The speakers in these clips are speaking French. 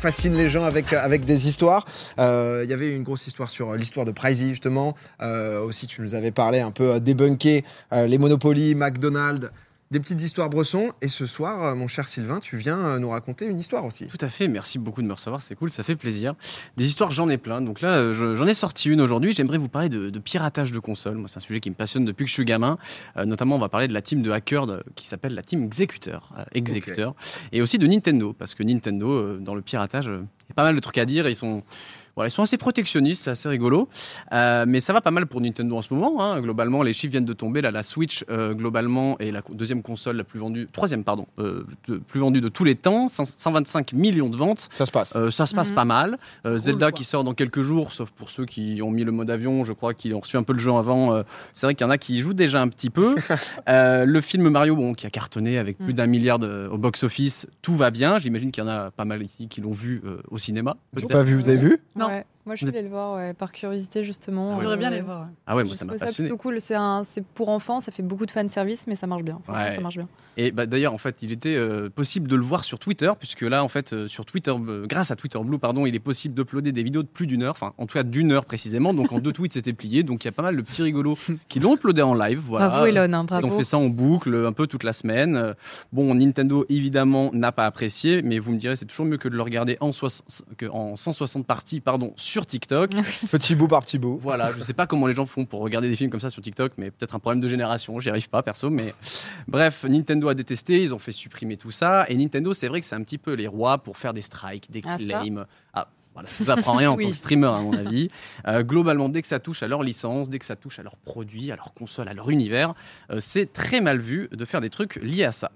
fascine les gens avec, avec des histoires. Euh, Il y avait une grosse histoire sur l'histoire de Pricey, justement. Euh, aussi, tu nous avais parlé un peu euh, euh, les Monopoly, McDonald's, des petites histoires Bresson. Et ce soir, euh, mon cher Sylvain, tu viens euh, nous raconter une histoire aussi. Tout à fait, merci beaucoup de me recevoir, c'est cool, ça fait plaisir. Des histoires, j'en ai plein. Donc là, euh, je- j'en ai sorti une aujourd'hui. J'aimerais vous parler de, de piratage de consoles. Moi, c'est un sujet qui me passionne depuis que je suis gamin. Euh, notamment, on va parler de la team de hackers de- qui s'appelle la team Executor. euh, Executor. Et aussi de Nintendo, parce que Nintendo, euh, dans le piratage, il y a pas mal de trucs à dire. Ils sont. Voilà, ils sont assez protectionnistes, c'est assez rigolo. Euh, mais ça va pas mal pour Nintendo en ce moment. hein. Globalement, les chiffres viennent de tomber. Là, la Switch, euh, globalement, est la deuxième console la plus vendue, troisième, pardon, euh, de- plus vendue de tous les temps. 100 125 millions de ventes. Ça se passe. Euh, ça se passe Mhm. pas mal. Euh, cool, Zelda qui sort dans quelques jours, sauf pour ceux qui ont mis le mode avion, je crois qu'ils ont reçu un peu le jeu avant. Euh, c'est vrai qu'il y en a qui y jouent déjà un petit peu. Euh, le film Mario, bon, qui a cartonné avec plus Mhm. d'un milliard de- au box-office, tout va bien. J'imagine qu'il y en a pas mal ici qui l'ont vu euh, au cinéma. Pas vu, vous avez vu? Non. Ouais. Moi, je suis allée le voir ouais, par curiosité, justement. J'aimerais bien les voir. ouais. Ah ouais, moi ça m'a passionné. plutôt cool. C'est un- c'est pour enfants, ça fait beaucoup de fan service, mais ça marche bien. Franchement, ça marche bien. Et bah, d'ailleurs, en fait, il était euh, possible de le voir sur Twitter, puisque là, en fait, euh, sur Twitter, euh, grâce à Twitter Blue, pardon, il est possible d'uploader des vidéos de plus d'une heure, enfin, en tout cas d'une heure précisément. Donc, en deux tweets, c'était plié. Donc, il y a pas mal de petits rigolos qui l'ont uploadé en live. Voilà. Bravo, Elon. hein, Ils ont fait ça en boucle un peu toute la semaine. Bon, Nintendo évidemment n'a pas apprécié, mais vous me direz c'est toujours mieux que de le regarder en, soix- que en 160 parties pardon sur TikTok. Petit bout par petit bout. voilà, je sais pas comment les gens font pour regarder des films comme ça sur TikTok, mais peut-être un problème de génération. J'y arrive pas perso, mais bref, Nintendo a détesté, ils ont fait supprimer tout ça. Et Nintendo, c'est vrai que c'est un petit peu les rois pour faire des strikes, des Ah, ça claims. Ah, voilà, je vous apprends rien en Oui. tant que streamer, à mon avis. Euh, globalement, dès que ça touche à leur licence, dès que ça touche à leurs produits, à leurs consoles, à leur univers, euh, c'est très mal vu de faire des trucs liés à ça.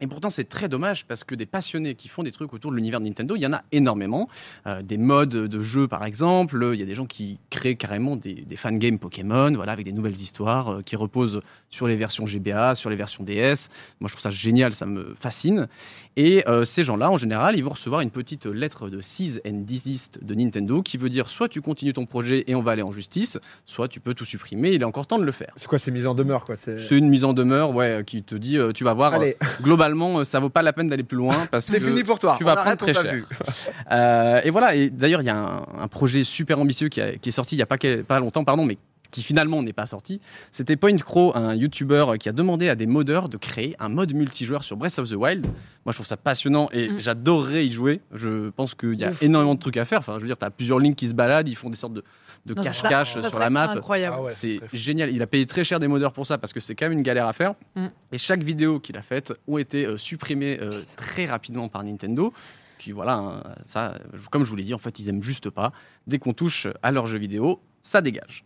Et pourtant, c'est très dommage parce que des passionnés qui font des trucs autour de l'univers de Nintendo, il y en a énormément. Euh, des modes de jeu, par exemple. Il y a des gens qui créent carrément des, des fangames Pokémon, voilà, avec des nouvelles histoires euh, qui reposent sur les versions GBA, sur les versions DS. Moi, je trouve ça génial, ça me fascine. Et euh, ces gens-là, en général, ils vont recevoir une petite lettre de cease and desist de Nintendo qui veut dire soit tu continues ton projet et on va aller en justice, soit tu peux tout supprimer. Il est encore temps de le faire. C'est quoi ces mises en demeure quoi C'est une mise en demeure, ouais, qui te dit, tu vas voir. Allez, euh, globalement, euh, ça vaut pas la peine d'aller plus loin parce que fini pour toi. tu vas On prendre très cher. vu. euh, et voilà. Et d'ailleurs, il y a un, un projet super ambitieux qui, a- qui est sorti il y a pas, longtemps, pardon, mais qui finalement n'est pas sorti. C'était Point Crow, un YouTuber qui a demandé à des modeurs de créer un mode multijoueur sur Breath of the Wild. Moi, je trouve ça passionnant et Mm. j'adorerais y jouer. Je pense qu'il y a énormément de trucs à faire. Enfin, je veux dire, tu as plusieurs lignes qui se baladent, ils font des sortes de de cache-cache sur serait la map. Incroyable. Ah ouais, C'est génial. Il a payé très cher des modeurs pour ça parce que c'est quand même une galère à faire. Mm. Et chaque vidéo qu'il a faite ont été euh, supprimées euh, très rapidement par Nintendo. Qui voilà, hein, ça, comme je vous l'ai dit, en fait, ils aiment juste pas. Dès qu'on touche à leurs jeux vidéo, ça dégage.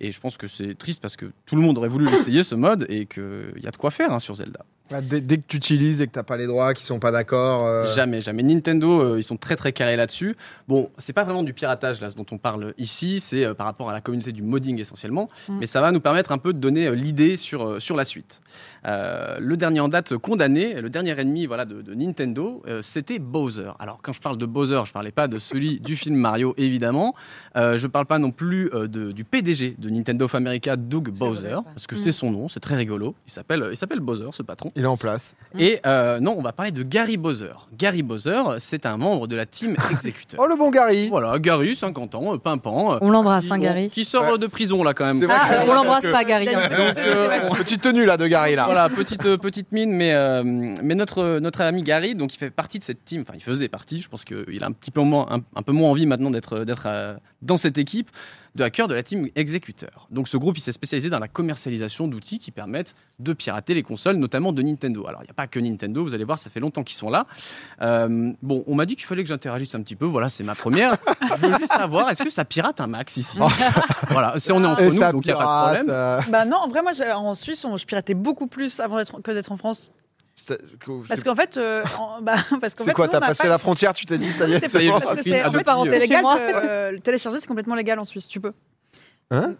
Et je pense que c'est triste parce que tout le monde aurait voulu l'essayer ce mode et qu'il y a de quoi faire hein, sur Zelda. Dès, dès que tu utilises et que t'as pas les droits, qu'ils sont pas d'accord. euh, Jamais, jamais. Nintendo, euh, ils sont très très carrés là-dessus. Bon, c'est pas vraiment du piratage là, ce dont on parle ici, c'est euh, par rapport à la communauté du modding essentiellement, Mm. mais ça va nous permettre un peu de donner euh, l'idée sur, euh, sur la suite. Euh, le dernier en date condamné, le dernier ennemi voilà, de, de Nintendo, euh, c'était Bowser. Alors quand je parle de Bowser, je parlais pas de celui du film Mario évidemment, euh, je parle pas non plus euh, de- du PDG de Nintendo of America, Doug Bowser, parce que Mm. c'est son nom, c'est très rigolo. Il s'appelle, il s'appelle Bowser, ce patron. Il est en place. Et euh, non, on va parler de Gary Bowser. Gary Bowser, c'est un membre de la team Executor. Oh le bon Gary Voilà, Gary, 50 ans, euh, pimpant. euh, On l'embrasse, hein, Gary. Qui sort Ouais. de prison, là, quand même. Vrai Ah, euh, on l'embrasse pas, Gary. Donc, Petite tenue là de Gary là. voilà, petite, euh, petite mine, mais, euh, mais notre, notre ami Gary, donc il fait partie de cette team, enfin il faisait partie, je pense qu'il a un petit peu moins, un, un peu moins envie maintenant d'être d'être euh, dans cette équipe de hackers de la team Executor. Donc ce groupe, il s'est spécialisé dans la commercialisation d'outils qui permettent de pirater les consoles, notamment de Nintendo. Alors il n'y a pas que Nintendo, vous allez voir, ça fait longtemps qu'ils sont là. Euh, bon, on m'a dit qu'il fallait que j'interagisse un petit peu, voilà, c'est ma première. je veux juste savoir, est-ce que ça pirate un max ici? Voilà, c'est on est entre Et nous, donc il n'y a pas de pirate, problème. euh, Bah non, en vrai, moi, en Suisse, on- je piratais beaucoup plus avant d'être que d'être en France. C'est- Parce qu'en fait, euh, en- bah, parce qu'en C'est fait, quoi nous, T'as on passé pas- la frontière, tu t'es dit ça y est, C'est Ça y c'est est, bon. parce que c'est en fait, adoptive. c'est légal que, euh, le télécharger, c'est complètement légal en Suisse. Tu peux. Hein?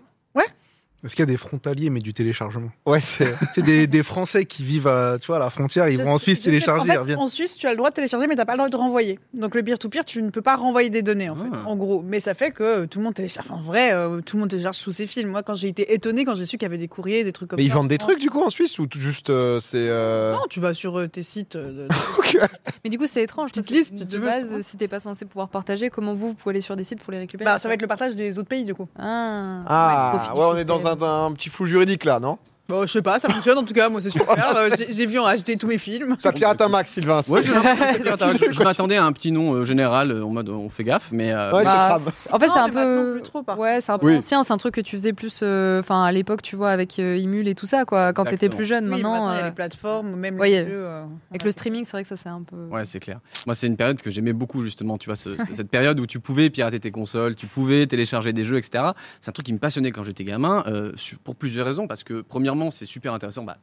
Est-ce qu'il y a des frontaliers, mais du téléchargement Ouais, c'est. Des, des Français qui vivent à, tu vois, à la frontière, ils Je vont en Suisse télécharger, en ils fait, reviennent. En Suisse, tu as le droit de télécharger, mais tu n'as pas le droit de renvoyer. Donc le peer-to-peer, tu ne peux pas renvoyer des données, en fait, Ah. en gros. Mais ça fait que euh, tout le monde télécharge. En vrai, euh, tout le monde télécharge sous ses films. Moi, quand j'ai été étonné quand j'ai su qu'il y avait des courriers, des trucs comme Mais ça. ils vendent des trucs du coup en Suisse ou tout juste euh, c'est. euh, Non, tu vas sur euh, tes sites. euh, de- Ok. Mais du coup, c'est étrange. Petite liste, si de tu base, si t'es pas censé pouvoir partager, comment vous, vous pouvez aller sur des sites pour les récupérer bah, ça va être le partage des autres pays, du coup. Ah, Ah, Ouais, on est dans un petit flou juridique là, non? Bon, je sais pas, ça fonctionne en tout cas. Moi, c'est super. Euh, j'ai- j'ai vu en HD tous mes films. Ça pirate un max, Sylvain. Ouais, j'ai l'impression que c'est pirate. je je m'attendais à un petit nom euh, général euh, en mode euh, on fait gaffe, mais euh, Ouais, Bah, c'est crame. En fait, Non, c'est un mais maintenant, peu. plus trop, par Ouais, c'est un peu Oui. ancien. C'est un truc que tu faisais plus. euh, Enfin, à l'époque, tu vois, avec euh, Imul et tout ça, quoi. Quand t'étais Exactement. plus jeune. Oui, maintenant, il y a euh, les plateformes, même ouais, les jeux. euh, avec ouais. le streaming, c'est vrai que ça, c'est un peu. Ouais, c'est clair. Moi, c'est une période que j'aimais beaucoup, justement. Tu vois, ce- ce- cette période où tu pouvais pirater tes consoles, tu pouvais télécharger des jeux, etc. C'est un truc qui me passionnait quand j'étais gamin, euh, pour plusieurs raisons. Parce que, premièrement, c'est super intéressant. Bah,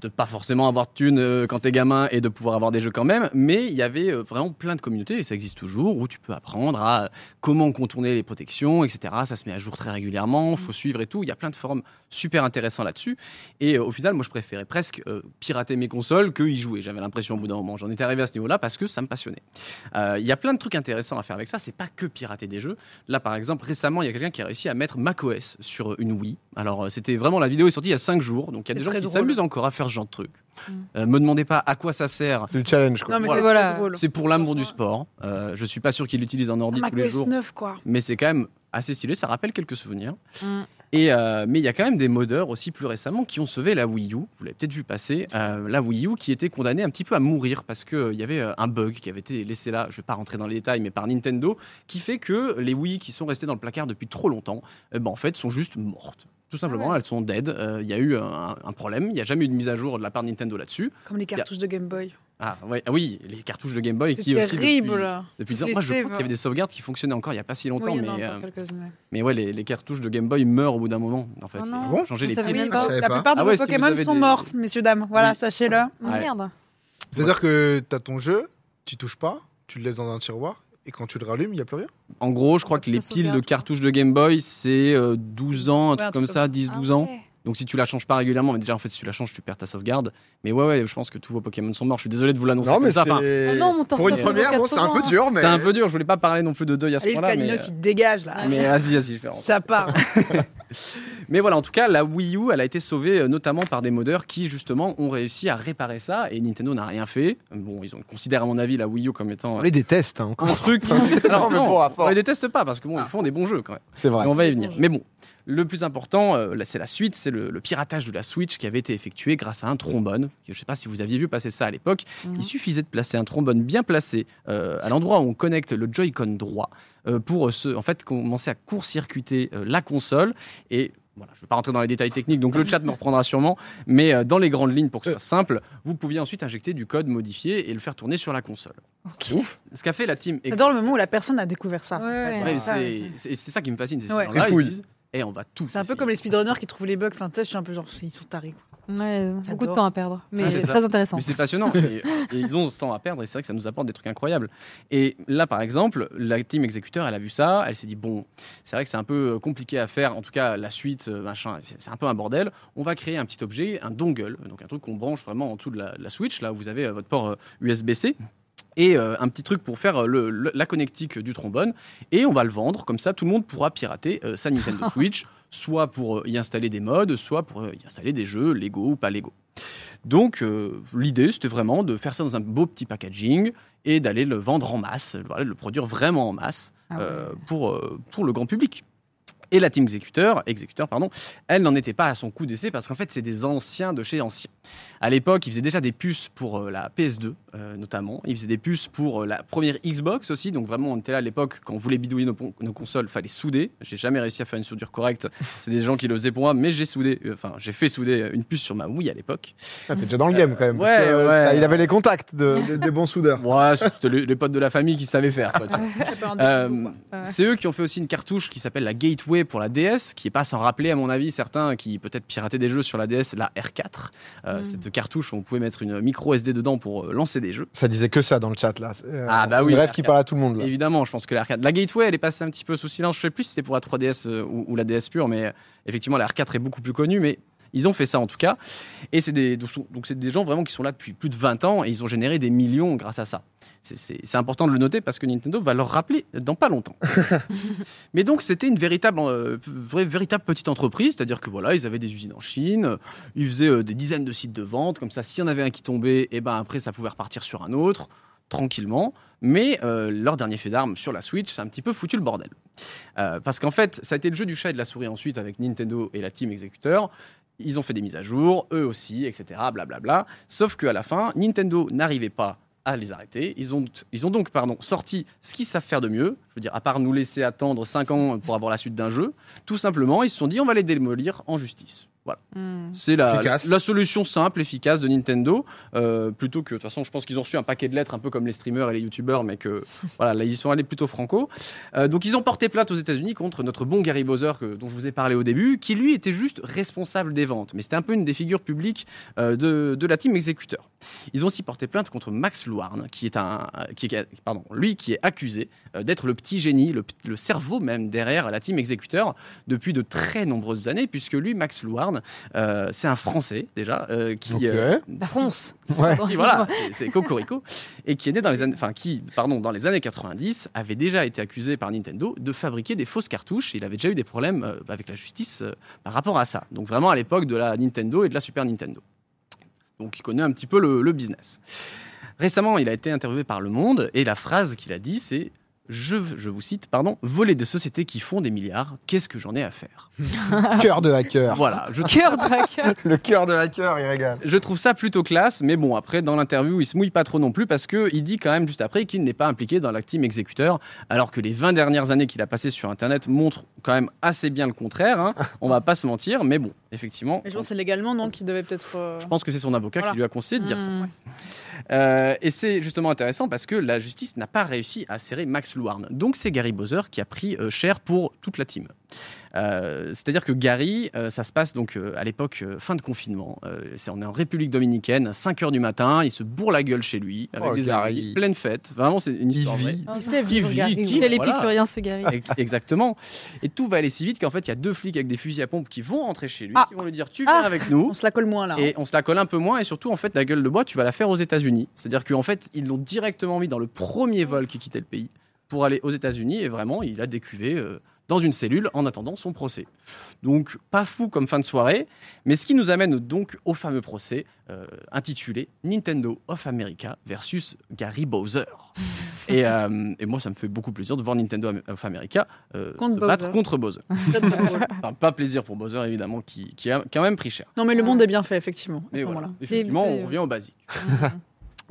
de pas forcément avoir de thunes euh, quand t'es gamin et de pouvoir avoir des jeux quand même. Mais il y avait euh, vraiment plein de communautés, et ça existe toujours, où tu peux apprendre à comment contourner les protections, etc. Ça se met à jour très régulièrement, faut suivre et tout. Il y a plein de forums super intéressants là-dessus. Et euh, au final, moi, je préférais presque pirater mes consoles que y jouer. J'avais l'impression au bout d'un moment. J'en étais arrivé à ce niveau-là parce que ça me passionnait. Euh, Il y a plein de trucs intéressants à faire avec ça. C'est pas que pirater des jeux. Là, par exemple, récemment, il y a quelqu'un qui a réussi à mettre macOS sur une Wii. Alors, c'était vraiment la vidéo est sortie il y a 5 jours. Donc, il y a des gens qui s'amusent encore à faire ce genre de truc. Mm. Euh, me demandez pas à quoi ça sert. C'est le challenge quoi. Non, mais Voilà. c'est Voilà. très drôle. C'est pour l'amour du sport. Euh, je suis pas sûr qu'il l'utilise en ordi Un tous les macOS jours. 9, quoi. Mais c'est quand même assez stylé. Ça rappelle quelques souvenirs. Mm. Et euh, mais il y a quand même des modeurs aussi plus récemment qui ont sauvé la Wii U. Vous l'avez peut-être vu passer. euh, la Wii U qui était condamnée un petit peu à mourir parce qu'il y avait un bug qui avait été laissé là. Je vais pas rentrer dans les détails, mais par Nintendo, qui fait que les Wii qui sont restées dans le placard depuis trop longtemps, ben, en fait, sont juste mortes. Tout simplement, Ah ouais. elles sont dead. Euh, Il y a eu un, un problème. Il n'y a jamais eu de mise à jour de la part de Nintendo là-dessus. Comme les cartouches de Game Boy. Ah, ouais, ah oui, les cartouches de Game Boy C'est qui aussi terrible. depuis, depuis Toutes 10 ans. Moi, je crois qu'il y avait des sauvegardes qui fonctionnaient encore il n'y a pas si longtemps, Oui, mais, encore euh, ouais. mais ouais, les, les cartouches de Game Boy meurent au bout d'un moment. En fait, Oh non. Je les piles. La plupart de Ah vos ouais, Pokémon sont des- mortes, messieurs, dames. Voilà, Oui. sachez-le. Ouais. Merde. C'est-à-dire que t'as ton jeu, tu touches pas, tu le laisses dans un tiroir, et quand tu le rallumes, il n'y a plus rien? En gros, je crois que les piles de cartouches de Game Boy, c'est euh, 12 ans, un truc comme ça, 10-12 Ah ans. Donc si tu la changes pas régulièrement, mais déjà en fait si tu la changes, tu perds ta sauvegarde. Mais ouais, ouais, je pense que tous vos Pokémon sont morts. Je suis désolé de vous l'annoncer Non, comme mais ça. Enfin, c'est. Oh non, mon Pour une première, bon, c'est un peu dur, mais. c'est un peu dur. Je voulais pas parler non plus de deuil à ce Allez, le point-là, mais, il dégage là. mais vas-y, vas-y, je vais rentrer. Ça part. Mais voilà, en tout cas, la Wii U, elle a été sauvée euh, notamment par des modeurs qui, justement, ont réussi à réparer ça. Et Nintendo n'a rien fait. Bon, ils ont considéré, à mon avis, la Wii U comme étant On euh, les déteste, hein, encore. un truc. Non, mais bon, à force. on les déteste pas parce que bon, ils font des bons jeux quand même. C'est vrai. Et on va y venir. Mais bon, le plus important, euh, c'est la suite, c'est le, le piratage de la Switch qui avait été effectué grâce à un trombone. Je ne sais pas si vous aviez vu passer ça à l'époque. Mhm. Il suffisait de placer un trombone bien placé euh, à l'endroit où on connecte le Joy-Con droit euh, pour se, en fait, commencer à court-circuiter euh, la console. Et voilà, je ne vais pas rentrer dans les détails techniques, donc le chat me reprendra sûrement. Mais euh, dans les grandes lignes, pour que ce soit simple, vous pouviez ensuite injecter du code modifié et le faire tourner sur la console. Ce qu'a fait la team J'adore le moment où la personne a découvert ça. Ouais, ouais. Ouais, ça, c'est c'est- c'est ça qui me fascine. C'est Ouais. ces Ils disent, Eh, on va tout. C'est un peu comme les speedrunners qui trouvent les bugs. Enfin, tu sais, je suis un peu genre, ils sont tarés. Ouais, beaucoup de temps à perdre. Mais Ouais, c'est ça. très intéressant. Mais c'est passionnant. et, et ils ont ce temps à perdre et c'est vrai que ça nous apporte des trucs incroyables. Et là, par exemple, la team exécuteur, elle a vu ça, elle s'est dit bon, c'est vrai que c'est un peu compliqué à faire. En tout cas, la suite, euh, machin, c'est un peu un bordel. On va créer un petit objet, un dongle, donc un truc qu'on branche vraiment en dessous de la, la Switch. Là, où vous avez euh, votre port euh, USB-C. Et euh, un petit truc pour faire euh, le- le- la connectique du trombone. Et on va le vendre, comme ça tout le monde pourra pirater euh, sa Nintendo Switch, soit pour y installer des modes, soit pour y installer des jeux Lego ou pas Lego. Donc euh, l'idée c'était vraiment de faire ça dans un beau petit packaging et d'aller le vendre en masse, voilà, de le produire vraiment en masse Ah ouais. pour, pour le grand public. Et la team exécuteur, exécuteur pardon, elle n'en était pas à son coup d'essai parce qu'en fait c'est des anciens de chez anciens. À l'époque, ils faisaient déjà des puces pour euh, la PS2 euh, notamment. Ils faisaient des puces pour euh, la première Xbox aussi. Donc vraiment, on était là à l'époque quand on voulait bidouiller nos, nos consoles, fallait souder. J'ai jamais réussi à faire une soudure correcte. C'est des gens qui le faisaient pour moi, mais j'ai soudé. euh, Enfin, j'ai fait souder une puce sur ma Wii à l'époque. Ah, T'es déjà dans le game quand même. parce ouais, que, euh, ouais. Il avait les contacts de- de- des bons soudeurs. Ouais, c'était les, les potes de la famille qui savaient faire. Euh, c'est eux qui ont fait aussi une cartouche qui s'appelle la Gateway pour la DS, qui est pas sans rappeler, à mon avis, certains qui peut-être pirataient des jeux sur la DS, la R4. Euh, Mm. Cette cartouche où on pouvait mettre une micro SD dedans pour euh, lancer des jeux. Ça disait que ça dans le chat là. Euh, Ah, bah oui, la qui parle à tout le monde là. Évidemment, je pense que la R4. La Gateway, elle est passée un petit peu sous silence. Je sais plus si c'était pour la 3DS euh, ou, ou la DS pure, mais euh, effectivement, la R4 est beaucoup plus connue. Mais ils ont fait ça en tout cas. Et c'est des, donc c'est des gens vraiment qui sont là depuis plus de 20 ans et ils ont généré des millions grâce à ça. C'est- important de le noter parce que Nintendo va leur rappeler dans pas longtemps. Mais donc c'était une véritable, euh, vraie- véritable petite entreprise, c'est-à-dire que voilà, ils avaient des usines en Chine, ils faisaient euh, des dizaines de sites de vente, comme ça, s'il y en avait un qui tombait, et ben après ça pouvait repartir sur un autre tranquillement. Mais euh, leur dernier fait d'armes sur la Switch, c'est un petit peu foutu le bordel. Euh, parce qu'en fait, ça a été le jeu du chat et de la souris ensuite avec Nintendo et la team exécuteur. Ils ont fait des mises à jour, eux aussi, etc. Blablabla. Sauf qu'à la fin, Nintendo n'arrivait pas à les arrêter. Ils ont, ils ont donc pardon, sorti ce qu'ils savent faire de mieux. Je veux dire, à part nous laisser attendre 5 ans pour avoir la suite d'un jeu, tout simplement, ils se sont dit on va les démolir en justice. Voilà. Hmm. C'est la, solution simple, efficace de Nintendo, euh, plutôt que de toute façon, je pense qu'ils ont reçu un paquet de lettres un peu comme les streamers et les youtubeurs, mais que voilà, là ils y sont allés plutôt franco. Euh, donc ils ont porté plainte aux États-Unis contre notre bon Gary Bowser que- dont je vous ai parlé au début, qui lui était juste responsable des ventes, mais c'était un peu une des figures publiques euh, de, de la team exécuteur. Ils ont aussi porté plainte contre Max Luarn, qui est un, qui pardon, lui qui est accusé euh, d'être le petit génie, le, le cerveau même derrière la team exécuteur depuis de très nombreuses années, puisque lui, Max Luarn, euh, c'est un Français déjà euh, qui, Ok. euh, La France. Ouais. Pardon, qui, voilà, c'est- Cocorico, et qui est né dans les années, enfin qui, pardon, dans les années 90, avait déjà été accusé par Nintendo de fabriquer des fausses cartouches. Il avait déjà eu des problèmes euh, avec la justice euh, par rapport à ça. Donc vraiment à l'époque de la Nintendo et de la Super Nintendo. Donc il connaît un petit peu le, le business. Récemment, il a été interviewé par Le Monde et la phrase qu'il a dit, c'est je, je vous cite, pardon, voler des sociétés qui font des milliards, qu'est-ce que j'en ai à faire? Cœur de hacker. Voilà, je Cœur de hacker. Le cœur de hacker, il régale. Je trouve ça plutôt classe, mais bon, après, dans l'interview, il se mouille pas trop non plus parce qu'il dit quand même juste après qu'il n'est pas impliqué dans la team exécuteur, alors que les 20 dernières années qu'il a passées sur Internet montrent quand même assez bien le contraire. hein. On va pas se mentir, mais bon, effectivement. Mais je pense que c'est légalement, non, qui devait peut-être. euh, Je pense que c'est son avocat Voilà. qui lui a conseillé de dire ça. Hmm. Euh, et c'est justement intéressant parce que la justice n'a pas réussi à serrer Max Luarn. Donc c'est Gary Bowser qui a pris euh, cher pour toute la team. Euh, C'est-à-dire que Gary, euh, ça se passe donc euh, à l'époque euh, fin de confinement. Euh, c'est on est en République dominicaine, 5 heures du matin, il se bourre la gueule chez lui avec Oh, des Gary. amis, pleine fête. Vraiment, c'est une Il histoire vit. vraie. Il sait Qui vivre, vit, Gary, qui- oui. Quel Voilà. épicurien ce Gary. Ex- Exactement. Et tout va aller si vite qu'en fait, il y a deux flics avec des fusils à pompe qui vont rentrer chez lui, Ah. qui vont lui dire Tu viens Ah. avec nous. On se la colle moins là. hein. Et on se la colle un peu moins, et surtout, en fait, la gueule de bois, tu vas la faire aux États-Unis. C'est-à-dire qu'en fait, ils l'ont directement mis dans le premier vol qui quittait le pays pour aller aux États-Unis, et vraiment, il a décuvé euh, dans une cellule en attendant son procès. Donc, pas fou comme fin de soirée, mais ce qui nous amène donc au fameux procès euh, intitulé Nintendo of America versus Gary Bowser. et, euh, et moi, ça me fait beaucoup plaisir de voir Nintendo of America euh, Contre se battre Bowser. contre Bowser. Enfin, pas plaisir pour Bowser, évidemment, qui, qui a quand même pris cher. non, mais le monde est bien fait, effectivement, à Mais ce voilà. moment-là. Effectivement, on revient au basique.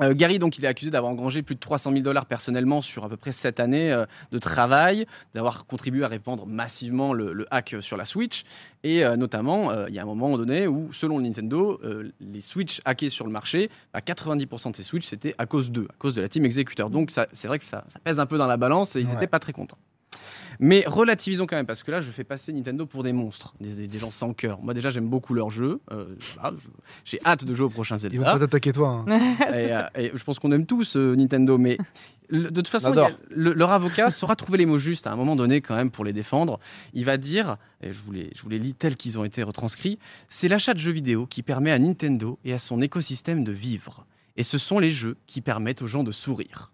Euh, Gary, donc, il est accusé d'avoir engrangé plus de 300 000 dollars personnellement sur à peu près 7 années euh, de travail, d'avoir contribué à répandre massivement le, le hack sur la Switch. Et euh, notamment, euh, il y a un moment donné où, selon Nintendo, euh, les Switch hackés sur le marché, bah, 90% de ces Switch, c'était à cause d'eux, à cause de la team exécuteur. Donc, c'est vrai que ça, ça pèse un peu dans la balance et ils Ouais. n'étaient pas très contents. Mais relativisons quand même, parce que là, je fais passer Nintendo pour des monstres, des, des gens sans cœur. Moi, déjà, j'aime beaucoup leurs jeux. Euh, voilà, je- J'ai hâte de jouer au prochain Ils vont Zelda. pas t'attaquer toi. hein. Et, euh, et je pense qu'on aime tous euh, Nintendo, mais le- de toute façon, a- le- leur avocat saura trouver les mots justes à un moment donné quand même pour les défendre. Il va dire, et je vous les, je vous les lis tels qu'ils ont été retranscrits, c'est l'achat de jeux vidéo qui permet à Nintendo et à son écosystème de vivre. Et ce sont les jeux qui permettent aux gens de sourire.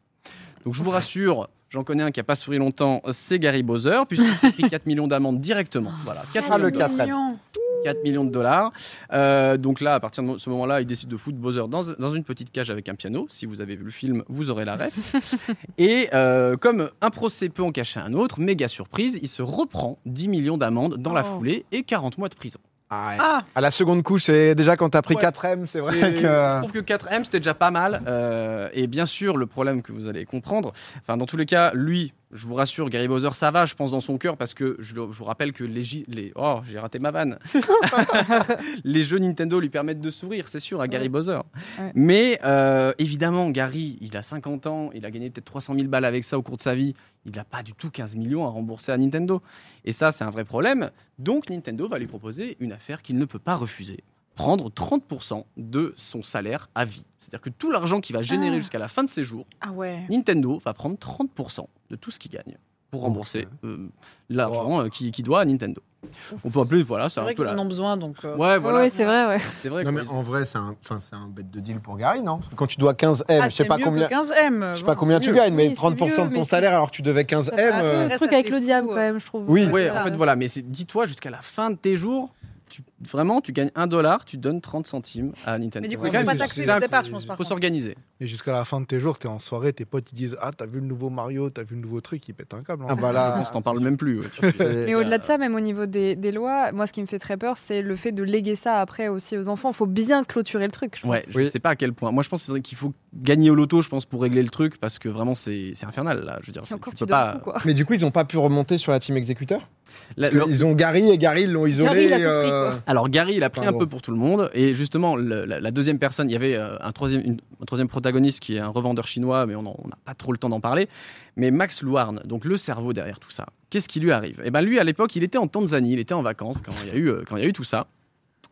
Donc je vous rassure, j'en connais un qui n'a pas souri longtemps, c'est Gary Bowser, puisqu'il s'est pris 4 millions d'amendes directement. Voilà, 4 Ah, le millions, 4 Millions. 4 millions de dollars. Euh, donc là, à partir de ce moment-là, il décide de foutre Bowser dans, dans une petite cage avec un piano. Si vous avez vu le film, vous aurez la ref. Et euh, comme un procès peut en cacher un autre, méga surprise, il se reprend 10 millions d'amendes dans la Oh. foulée et 40 mois de prison. Ah, ouais. Ah, À la seconde couche, c'est déjà quand t'as pris Ouais. 4M, c'est vrai C'est- Je que. trouve que 4M, c'était déjà pas mal. Euh, et bien sûr, le problème que vous allez comprendre, enfin, dans tous les cas, lui, Je vous rassure, Gary Bowser, ça va, je pense, dans son cœur, parce que je, vous rappelle que les, oh, j'ai raté ma vanne. les jeux Nintendo lui permettent de sourire, c'est sûr, à Gary Bowser. Ouais. Mais euh, évidemment, Gary, il a 50 ans, il a gagné peut-être 300 000 balles avec ça au cours de sa vie. Il n'a pas du tout 15 millions à rembourser à Nintendo. Et ça, c'est un vrai problème. Donc, Nintendo va lui proposer une affaire qu'il ne peut pas refuser. Prendre 30% de son salaire à vie. C'est-à-dire que tout l'argent qu'il va générer Ah. jusqu'à la fin de ses jours, Ah ouais. Nintendo va prendre 30% de tout ce qu'il gagne pour rembourser euh, l'argent euh, qu'il qu'il doit à Nintendo. On peut appeler, voilà, c'est C'est un vrai peu qu'ils la... en ont besoin, donc. euh, Ouais, voilà. Ouais, c'est vrai, ouais. C'est vrai. Non, mais en vrai, c'est un, enfin, c'est un bête de deal pour Gary, non? Parce que quand tu dois 15 M, ah, je sais c'est pas combien. que 15 M. Je sais pas combien tu gagnes, mais Oui, c'est 30% mieux, de ton c'est- salaire alors que tu devais 15 Ça M. fait euh, un truc avec le diable, quand même, je trouve. Oui. Ouais, ça. en fait, voilà, mais c'est- dis-toi, jusqu'à la fin de tes jours, tu, vraiment, tu gagnes 1 dollar, tu donnes 30 centimes à Nintendo. Mais du coup, C'est pas départ, je pense, par faut s'organiser. Et jusqu'à la fin de tes jours, t'es en soirée, tes potes ils disent Ah, t'as vu le nouveau Mario, t'as vu le nouveau truc, ils pètent un câble. hein. Ah bah là. On t'en parle même plus. ouais, Mais au-delà de ça, même au niveau des, des lois, moi, ce qui me fait très peur, c'est le fait de léguer ça après aussi aux enfants. Il faut bien clôturer le truc, je pense. Ouais, je Oui. sais pas à quel point. Moi, je pense qu'il faut gagner au loto, je pense, pour régler le truc, parce que vraiment, c'est infernal, là. Je veux dire, encore, tu peux pas. Mais du coup, ils ont pas pu remonter sur la team exécuteur? La- leur- Ils ont Gary et Gary ils l'ont isolé. Gary, pris, euh. Alors Gary, il a pris Pardon. un peu pour tout le monde et justement le- la, la deuxième personne, il y avait euh, un troisième, une- un troisième protagoniste qui est un revendeur chinois, mais on n'a pas trop le temps d'en parler. Mais Max Louarn, donc le cerveau derrière tout ça, qu'est-ce qui lui arrive? Eh ben lui à l'époque, il était en Tanzanie, il était en vacances quand il y a eu euh, quand il y a eu tout ça.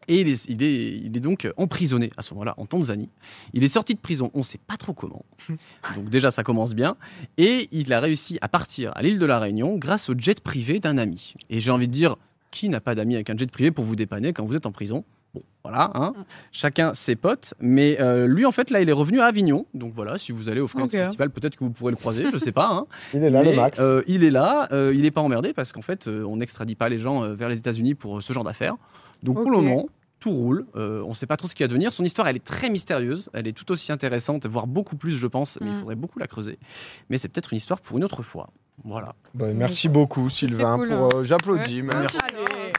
Et il est, il est, il est donc emprisonné à ce moment-là en Tanzanie. Il est sorti de prison, on ne sait pas trop comment. Donc déjà, ça commence bien. Et il a réussi à partir à l'île de la Réunion grâce au jet privé d'un ami. Et j'ai envie de dire, qui n'a pas d'amis avec un jet privé pour vous dépanner quand vous êtes en prison? Bon, voilà, hein. chacun ses potes. Mais euh, lui, en fait, là, il est revenu à Avignon. Donc voilà, si vous allez au France Ok. Festival, peut-être que vous pourrez le croiser, je sais pas. hein. Il est là, Mais, le Max. euh, il est là, euh, il n'est pas emmerdé parce qu'en fait, euh, on n'extradite pas les gens euh, vers les États-Unis pour ce genre d'affaires. Donc pour le moment, tout roule. Euh, on ne sait pas trop ce qui va devenir. Son histoire, elle est très mystérieuse. Elle est tout aussi intéressante, voire beaucoup plus, je pense. Mais il Mm. faudrait beaucoup la creuser. Mais c'est peut-être une histoire pour une autre fois. Voilà. Bah, merci beaucoup, Sylvain. cool, pour, euh, J'applaudis. Ouais. Merci. Allez.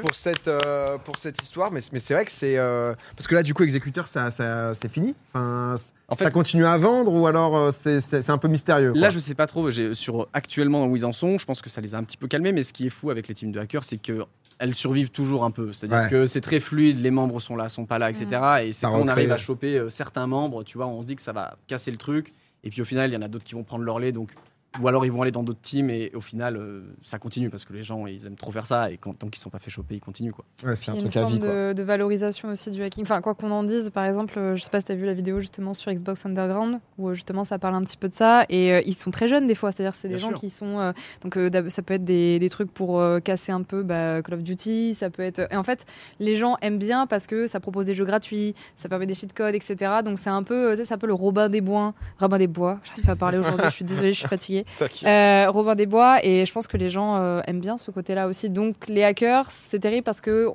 Pour cette, euh, pour cette histoire. Mais, mais c'est vrai que c'est. euh, parce que là, du coup, exécuteur, ça, ça, c'est fini. Enfin, c- En fait, ça continue à vendre ou alors euh, c'est, c'est, c'est un peu mystérieux. quoi. Là, je sais pas trop j'ai- sur actuellement où ils en sont. Je pense que ça les a un petit peu calmés. Mais ce qui est fou avec les teams de hackers, c'est que elles survivent toujours un peu. C'est-à-dire Ouais. que c'est très fluide, les membres sont là, sont pas là, etc. Et c'est Ça quand on recrée. arrive à choper euh, certains membres, tu vois, on se dit que ça va casser le truc. Et puis au final, il y en a d'autres qui vont prendre leur lait. Donc, ou alors ils vont aller dans d'autres teams et au final, euh, ça continue parce que les gens, ils aiment trop faire ça. Et quand, tant qu'ils sont pas fait choper, ils continuent. Quoi. Ouais, c'est un truc à forme vie. De, de valorisation aussi du hacking. Enfin, quoi qu'on en dise, par exemple, euh, je sais pas si tu as vu la vidéo justement sur Xbox Underground, où euh, justement ça parle un petit peu de ça. Et euh, ils sont très jeunes des fois, c'est-à-dire c'est des Bien gens sûr. qui sont. euh, donc euh, ça peut être des, des trucs pour euh, casser un peu bah, Call of Duty, ça peut être. Et en fait, les gens aiment bien parce que ça propose des jeux gratuits, ça permet des cheat codes, etc. Donc c'est un peu, c'est un peu le Robin des Bois. Robin des Bois, j'arrive pas à parler aujourd'hui, je suis désolée, je suis fatiguée. Euh, Robin des Bois et je pense que les gens euh, aiment bien ce côté-là aussi. Donc les hackers, c'est terrible parce que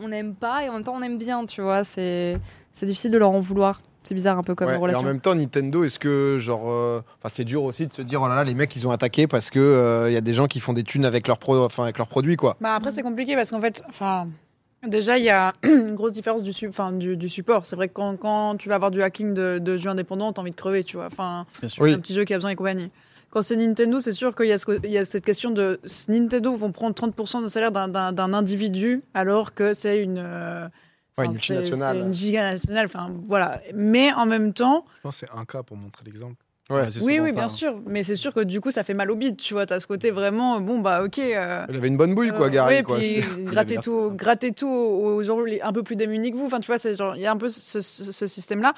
on- n'aime pas et en même temps on aime bien, tu vois. C'est c'est difficile de leur en vouloir. C'est bizarre un peu comme Ouais, et relation. en même temps, Nintendo, est-ce que genre, euh, enfin, c'est dur aussi de se dire, oh là là, les mecs, ils ont attaqué parce que euh, il y a des gens qui font des thunes avec leurs pro, enfin, avec leurs produits, quoi. Bah après c'est compliqué parce qu'en fait, enfin, déjà il y a une grosse différence du, su- enfin, du, du support. C'est vrai que quand, quand tu vas avoir du hacking de, de jeux indépendants, t'as envie de crever, tu vois. Enfin, Bien sûr. Oui. un petit jeu qui a besoin et compagnie. Quand c'est Nintendo, c'est sûr qu'il y, a ce co- il y a cette question de Nintendo vont prendre 30% de salaire d'un- individu alors que c'est une, euh, Ouais, une multinationale. c'est une giga nationale. Enfin voilà. Mais en même temps, Je pense que c'est un cas pour montrer l'exemple. Ouais. c'est oui, oui, ça, bien hein. sûr. Mais c'est sûr que du coup, ça fait mal au bide. Tu vois, t'as ce côté vraiment, bon bah ok. euh, Il avait une bonne bouille, quoi, euh, Gary, ouais, quoi. puis gratter tout, gratter tout aux gens un peu plus démunis que vous. Enfin, tu vois, il y a un peu ce, ce- ce système-là.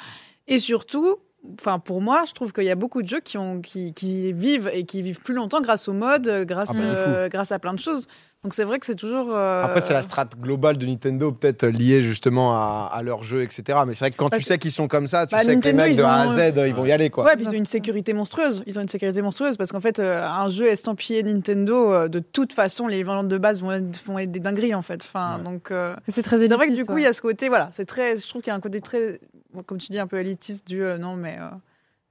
Et surtout, enfin, pour moi, je trouve qu'il y a beaucoup de jeux qui, ont, qui, qui vivent et qui vivent plus longtemps grâce au mode, euh, grâce, Ah euh, grâce à plein de choses. Donc c'est vrai que c'est toujours. euh, Après, c'est la strate globale de Nintendo, peut-être liée justement à, à leur jeu, etc. Mais c'est vrai que quand Bah, tu sais qu'ils sont comme ça, tu Bah, sais que les mecs de ils A à Z, ils vont y aller, quoi. Ouais, puis ils ont une sécurité monstrueuse. Ils ont une sécurité monstrueuse parce qu'en fait, euh, un jeu estampillé Nintendo, euh, de toute façon, les ventes de base vont être, vont être des dingueries en fait. Enfin, Ouais. donc. euh, C'est très C'est vrai que du coup, ouais. il y a ce côté, voilà, c'est très, je trouve qu'il y a un côté très, comme tu dis, un peu élitiste du euh, non, mais euh,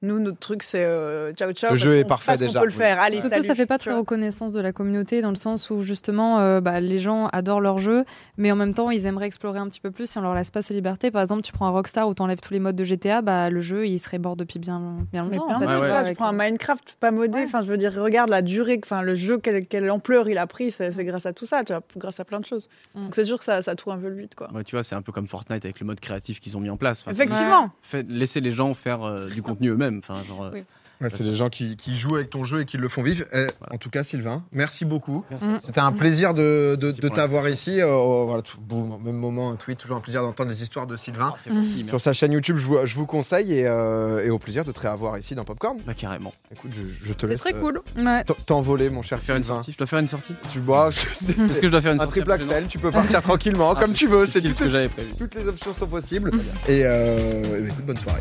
Nous, notre truc, c'est euh, ciao ciao. Le jeu est parfait parce déjà, peut le oui. faire. Allez, Surtout, salut, ça fait pas très reconnaissance de la communauté dans le sens où justement euh, bah, les gens adorent leur jeu, mais en même temps ils aimeraient explorer un petit peu plus si on leur laisse pas ces libertés. Par exemple, tu prends un Rockstar où t'enlèves tous les modes de GTA, bah, le jeu il serait mort depuis bien, bien longtemps. plein en fait, ouais, tu prends un Minecraft pas modé, Ouais. enfin je veux dire, regarde la durée, enfin le jeu, quelle, quelle ampleur il a pris, c'est c'est grâce à tout ça, tu vois, grâce à plein de choses. Mm. Donc c'est sûr que ça, ça trouve un peu le vide, quoi. Tu vois, c'est un peu comme Fortnite avec le mode créatif qu'ils ont mis en place. Effectivement. fait- laissez les gens faire euh, du contenu eux-mêmes. Enfin, genre, euh, Oui. Ouais, c'est les gens qui, qui jouent avec ton jeu et qui le font vivre. Eh, En tout cas, Sylvain, merci beaucoup. Mm. C'était un plaisir de, t'avoir ici. Euh, voilà, tout, même moment, un tweet, toujours un plaisir d'entendre les histoires de Sylvain. Ah, c'est. Sur sa chaîne YouTube, je vous, je vous conseille et, euh, et au plaisir de te réavoir ici dans Popcorn. Bah, carrément. Écoute, je, je te C'est laisse très euh, cool. Ouais. t'en- t'envoler, mon cher Je dois faire une sortie. Je dois faire une sortie. Tu bois, Est-ce que je dois faire une un sortie triple absolument axel, tu peux partir tranquillement, Ah, comme tu veux. C'est C'est ce toutes, que j'avais prévu. toutes les options sont possibles. Et, ben, écoute, bonne soirée.